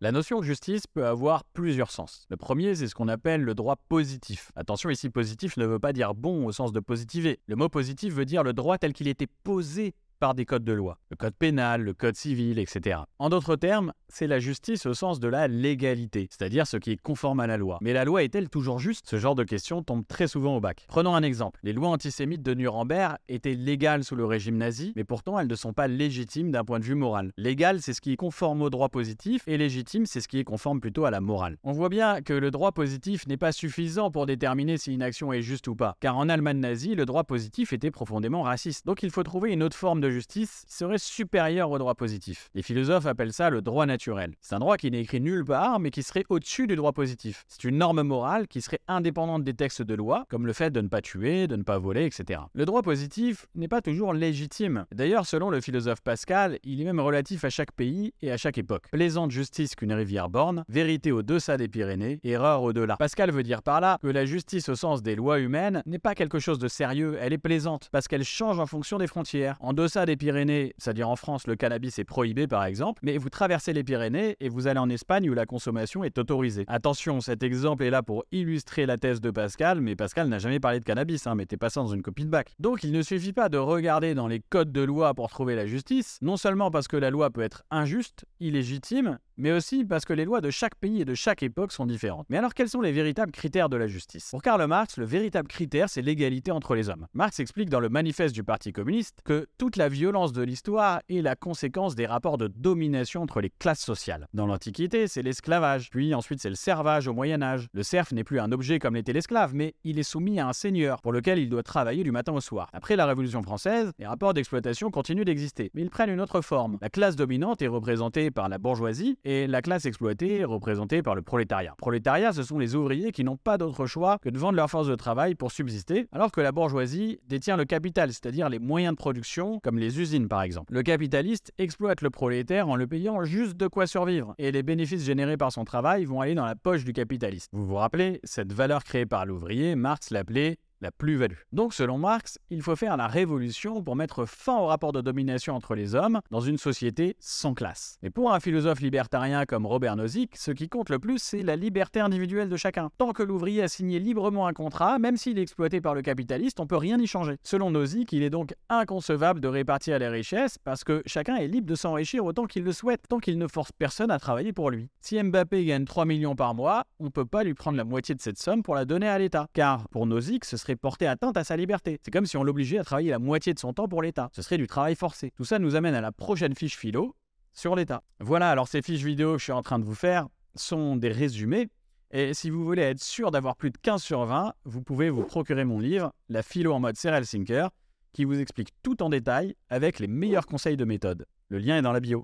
La notion de justice peut avoir plusieurs sens. Le premier, c'est ce qu'on appelle le droit positif. Attention, ici, positif ne veut pas dire bon au sens de positiver. Le mot positif veut dire le droit tel qu'il était posé par des codes de loi, le code pénal, le code civil, etc. En d'autres termes, c'est la justice au sens de la légalité, c'est-à-dire ce qui est conforme à la loi. Mais la loi est-elle toujours juste? Ce genre de question tombe très souvent au bac. Prenons un exemple. Les lois antisémites de Nuremberg étaient légales sous le régime nazi, mais pourtant elles ne sont pas légitimes d'un point de vue moral. Légal, c'est ce qui est conforme au droit positif, et légitime, c'est ce qui est conforme plutôt à la morale. On voit bien que le droit positif n'est pas suffisant pour déterminer si une action est juste ou pas, car en Allemagne nazie, le droit positif était profondément raciste. Donc il faut trouver une autre forme de justice serait supérieure au droit positif. Les philosophes appellent ça le droit naturel. C'est un droit qui n'est écrit nulle part, mais qui serait au-dessus du droit positif. C'est une norme morale qui serait indépendante des textes de loi, comme le fait de ne pas tuer, de ne pas voler, etc. Le droit positif n'est pas toujours légitime. D'ailleurs, selon le philosophe Pascal, il est même relatif à chaque pays et à chaque époque. Plaisante justice qu'une rivière borne, vérité au-deçà des Pyrénées, erreur au-delà. Pascal veut dire par là que la justice au sens des lois humaines n'est pas quelque chose de sérieux, elle est plaisante, parce qu'elle change en fonction des frontières. En deçà des Pyrénées, c'est-à-dire en France, le cannabis est prohibé par exemple, mais vous traversez les Pyrénées et vous allez en Espagne où la consommation est autorisée. Attention, cet exemple est là pour illustrer la thèse de Pascal, mais Pascal n'a jamais parlé de cannabis, hein, mettez pas ça dans une copie de bac. Donc il ne suffit pas de regarder dans les codes de loi pour trouver la justice, non seulement parce que la loi peut être injuste, illégitime, mais aussi parce que les lois de chaque pays et de chaque époque sont différentes. Mais alors quels sont les véritables critères de la justice? Pour Karl Marx, le véritable critère, c'est l'égalité entre les hommes. Marx explique dans le manifeste du Parti communiste que toute la violence de l'histoire est la conséquence des rapports de domination entre les classes sociales. Dans l'Antiquité, c'est l'esclavage, puis ensuite c'est le servage au Moyen Âge. Le serf n'est plus un objet comme l'était l'esclave, mais il est soumis à un seigneur pour lequel il doit travailler du matin au soir. Après la Révolution française, les rapports d'exploitation continuent d'exister, mais ils prennent une autre forme. La classe dominante est représentée par la bourgeoisie et la classe exploitée est représentée par le prolétariat. Prolétariat, ce sont les ouvriers qui n'ont pas d'autre choix que de vendre leur force de travail pour subsister, alors que la bourgeoisie détient le capital, c'est-à-dire les moyens de production, comme les usines par exemple. Le capitaliste exploite le prolétaire en le payant juste de quoi survivre, et les bénéfices générés par son travail vont aller dans la poche du capitaliste. Vous vous rappelez, cette valeur créée par l'ouvrier, Marx l'appelait la plus-value. Donc selon Marx, il faut faire la révolution pour mettre fin au rapport de domination entre les hommes dans une société sans classe. Et pour un philosophe libertarien comme Robert Nozick, ce qui compte le plus, c'est la liberté individuelle de chacun. Tant que l'ouvrier a signé librement un contrat, même s'il est exploité par le capitaliste, on peut rien y changer. Selon Nozick, il est donc inconcevable de répartir les richesses parce que chacun est libre de s'enrichir autant qu'il le souhaite, tant qu'il ne force personne à travailler pour lui. Si Mbappé gagne 3 millions par mois, on peut pas lui prendre la moitié de cette somme pour la donner à l'État. Car pour Nozick, ce porter atteinte à sa liberté. C'est comme si on l'obligeait à travailler la moitié de son temps pour l'État. Ce serait du travail forcé. Tout ça nous amène à la prochaine fiche philo sur l'État. Voilà, alors ces fiches vidéo que je suis en train de vous faire sont des résumés. Et si vous voulez être sûr d'avoir plus de 15 sur 20, vous pouvez vous procurer mon livre, La philo en mode serial thinker, qui vous explique tout en détail avec les meilleurs conseils de méthode. Le lien est dans la bio.